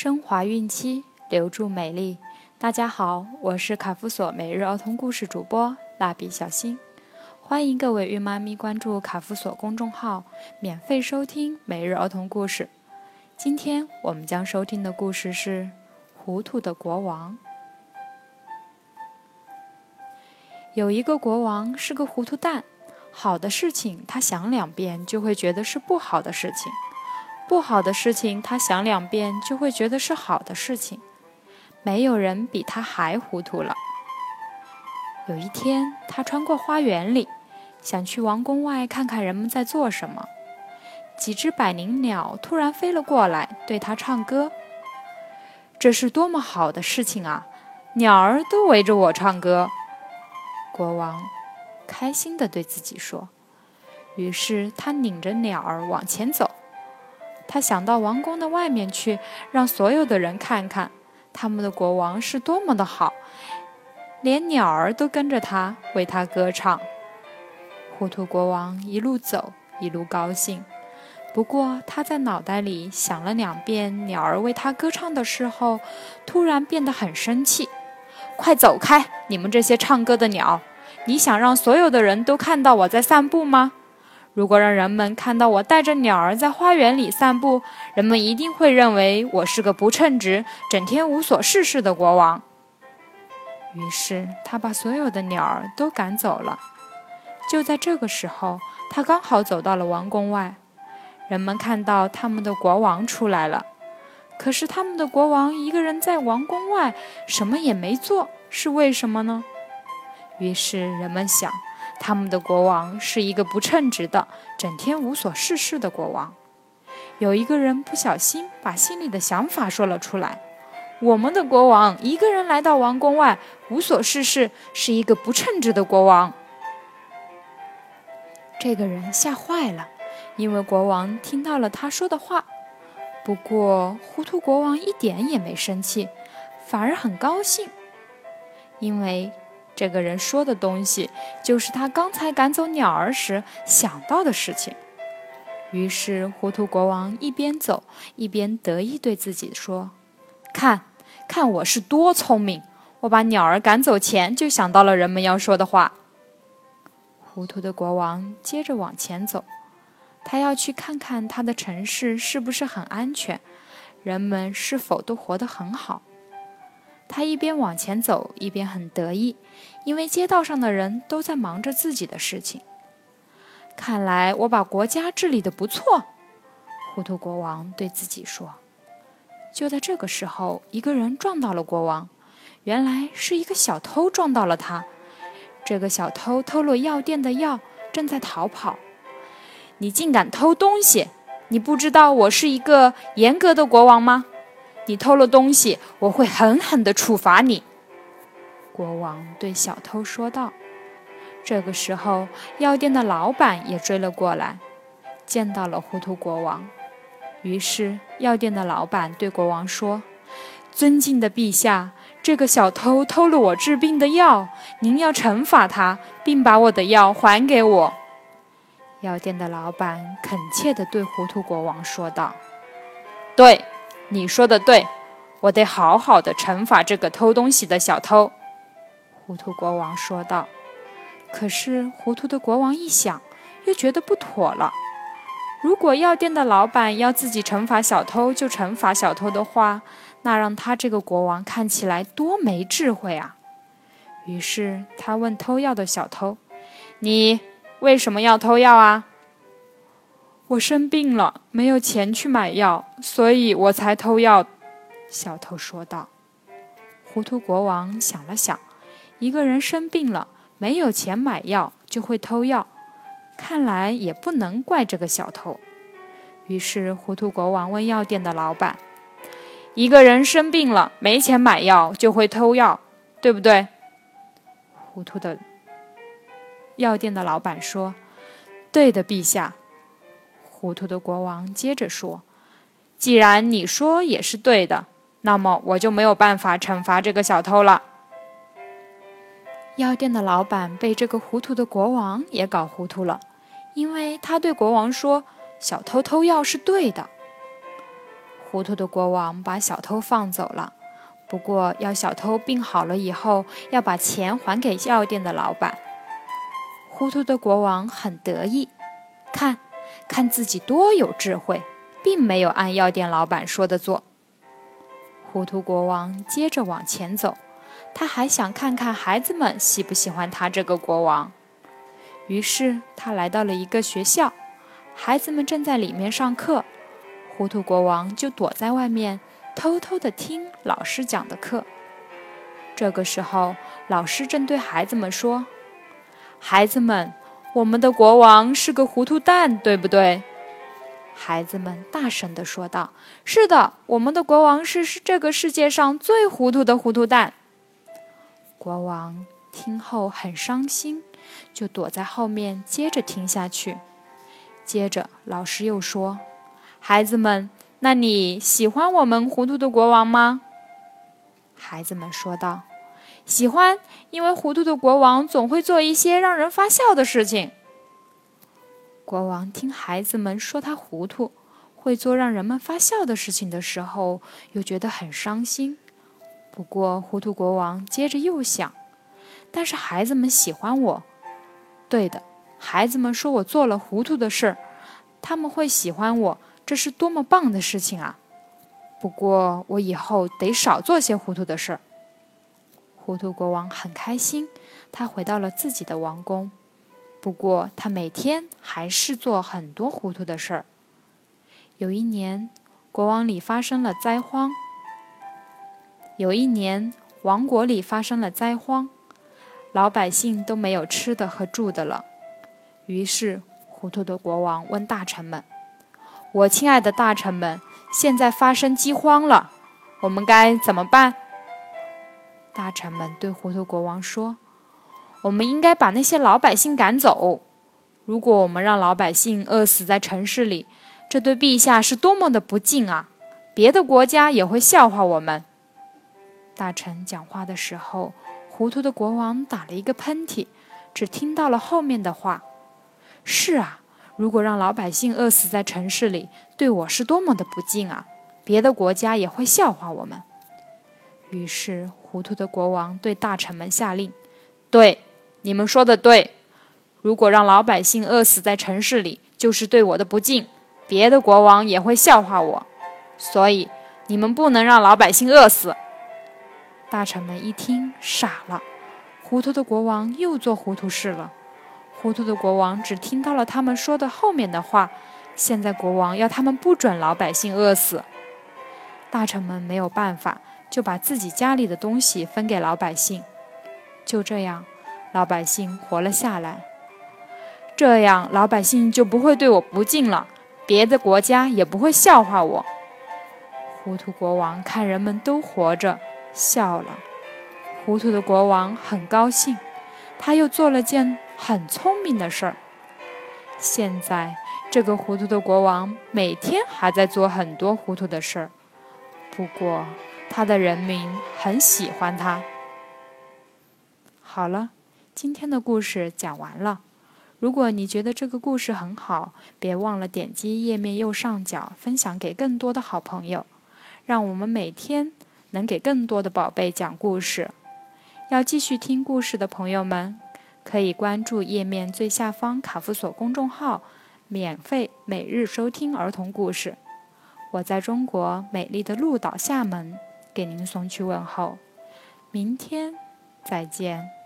升华孕期，留住美丽。大家好，我是卡夫索每日儿童故事主播蜡笔小新，欢迎各位孕妈咪关注卡夫索公众号，免费收听每日儿童故事。今天我们将收听的故事是《糊涂的国王》。有一个国王是个糊涂蛋，好的事情他想两遍就会觉得是不好的事情。不好的事情，他想两遍就会觉得是好的事情。没有人比他还糊涂了。有一天，他穿过花园里，想去王宫外看看人们在做什么。几只百灵鸟突然飞了过来，对他唱歌。这是多么好的事情啊！鸟儿都围着我唱歌。国王开心地对自己说。于是他领着鸟儿往前走。他想到王宫的外面去，让所有的人看看他们的国王是多么的好，连鸟儿都跟着他为他歌唱。糊涂国王一路走，一路高兴。不过他在脑袋里想了两遍鸟儿为他歌唱的时候，突然变得很生气：“快走开，你们这些唱歌的鸟！你想让所有的人都看到我在散步吗？”如果让人们看到我带着鸟儿在花园里散步，人们一定会认为我是个不称职、整天无所事事的国王。于是他把所有的鸟儿都赶走了。就在这个时候，他刚好走到了王宫外，人们看到他们的国王出来了。可是他们的国王一个人在王宫外，什么也没做，是为什么呢？于是人们想。他们的国王是一个不称职的、整天无所事事的国王。有一个人不小心把心里的想法说了出来：“我们的国王一个人来到王宫外，无所事事，是一个不称职的国王。”这个人吓坏了，因为国王听到了他说的话。不过，糊涂国王一点也没生气，反而很高兴，因为。这个人说的东西，就是他刚才赶走鸟儿时想到的事情。于是，糊涂国王一边走一边得意对自己说：“看，看我是多聪明！我把鸟儿赶走前就想到了人们要说的话。”糊涂的国王接着往前走，他要去看看他的城市是不是很安全，人们是否都活得很好。他一边往前走，一边很得意，因为街道上的人都在忙着自己的事情。看来我把国家治理的不错，糊涂国王对自己说。就在这个时候，一个人撞到了国王，原来是一个小偷撞到了他。这个小偷偷了药店的药，正在逃跑。你竟敢偷东西！你不知道我是一个严格的国王吗？你偷了东西，我会狠狠地处罚你。”国王对小偷说道。这个时候，药店的老板也追了过来，见到了糊涂国王。于是，药店的老板对国王说：“尊敬的陛下，这个小偷偷了我治病的药，您要惩罚他，并把我的药还给我。”药店的老板恳切地对糊涂国王说道：“对。”你说的对，我得好好的惩罚这个偷东西的小偷。”糊涂国王说道。可是糊涂的国王一想，又觉得不妥了。如果药店的老板要自己惩罚小偷就惩罚小偷的话，那让他这个国王看起来多没智慧啊！于是他问偷药的小偷：“你为什么要偷药啊？”我生病了，没有钱去买药，所以我才偷药。”小偷说道。糊涂国王想了想，一个人生病了，没有钱买药，就会偷药，看来也不能怪这个小偷。于是，糊涂国王问药店的老板：“一个人生病了，没钱买药，就会偷药，对不对？”糊涂的药店的老板说：“对的，陛下。”糊涂的国王接着说：“既然你说也是对的，那么我就没有办法惩罚这个小偷了。”药店的老板被这个糊涂的国王也搞糊涂了，因为他对国王说：“小偷偷药是对的。”糊涂的国王把小偷放走了，不过要小偷病好了以后，要把钱还给药店的老板。糊涂的国王很得意，看，看自己多有智慧，并没有按药店老板说的做。糊涂国王接着往前走，他还想看看孩子们喜不喜欢他这个国王。于是他来到了一个学校，孩子们正在里面上课。糊涂国王就躲在外面，偷偷地听老师讲的课。这个时候，老师正对孩子们说：“孩子们，我们的国王是个糊涂蛋，对不对？”孩子们大声地说道：“是的，我们的国王是是这个世界上最糊涂的糊涂蛋。”国王听后很伤心，就躲在后面接着听下去。接着，老师又说。孩子们，那你喜欢我们糊涂的国王吗？孩子们说道：“喜欢，因为糊涂的国王总会做一些让人发笑的事情。”国王听孩子们说他糊涂，会做让人们发笑的事情的时候，又觉得很伤心。不过，糊涂国王接着又想：“但是孩子们喜欢我，对的，孩子们说我做了糊涂的事儿，他们会喜欢我。”这是多么棒的事情啊！不过我以后得少做些糊涂的事儿。糊涂国王很开心，他回到了自己的王宫。不过他每天还是做很多糊涂的事儿。有一年，国王里发生了灾荒。有一年，王国里发生了灾荒，老百姓都没有吃的和住的了。于是，糊涂的国王问大臣们。我亲爱的大臣们，现在发生饥荒了，我们该怎么办？大臣们对糊涂国王说：“我们应该把那些老百姓赶走。如果我们让老百姓饿死在城市里，这对陛下是多么的不敬啊！别的国家也会笑话我们。”大臣讲话的时候，糊涂的国王打了一个喷嚏，只听到了后面的话：“是啊。”如果让老百姓饿死在城市里，对我是多么的不敬啊！别的国家也会笑话我们。于是，糊涂的国王对大臣们下令：“对，你们说的对。如果让老百姓饿死在城市里，就是对我的不敬，别的国王也会笑话我。所以，你们不能让老百姓饿死。”大臣们一听，傻了。糊涂的国王又做糊涂事了。糊涂的国王只听到了他们说的后面的话。现在国王要他们不准老百姓饿死。大臣们没有办法，就把自己家里的东西分给老百姓。就这样，老百姓活了下来。这样，老百姓就不会对我不敬了，别的国家也不会笑话我。糊涂国王看人们都活着，笑了。糊涂的国王很高兴，他又做了件。很聪明的事儿。现在，这个糊涂的国王每天还在做很多糊涂的事儿，不过他的人民很喜欢他。好了，今天的故事讲完了。如果你觉得这个故事很好，别忘了点击页面右上角分享给更多的好朋友，让我们每天能给更多的宝贝讲故事。要继续听故事的朋友们。可以关注页面最下方卡夫索公众号，免费每日收听儿童故事。我在中国美丽的鹭岛厦门给您送去问候，明天再见。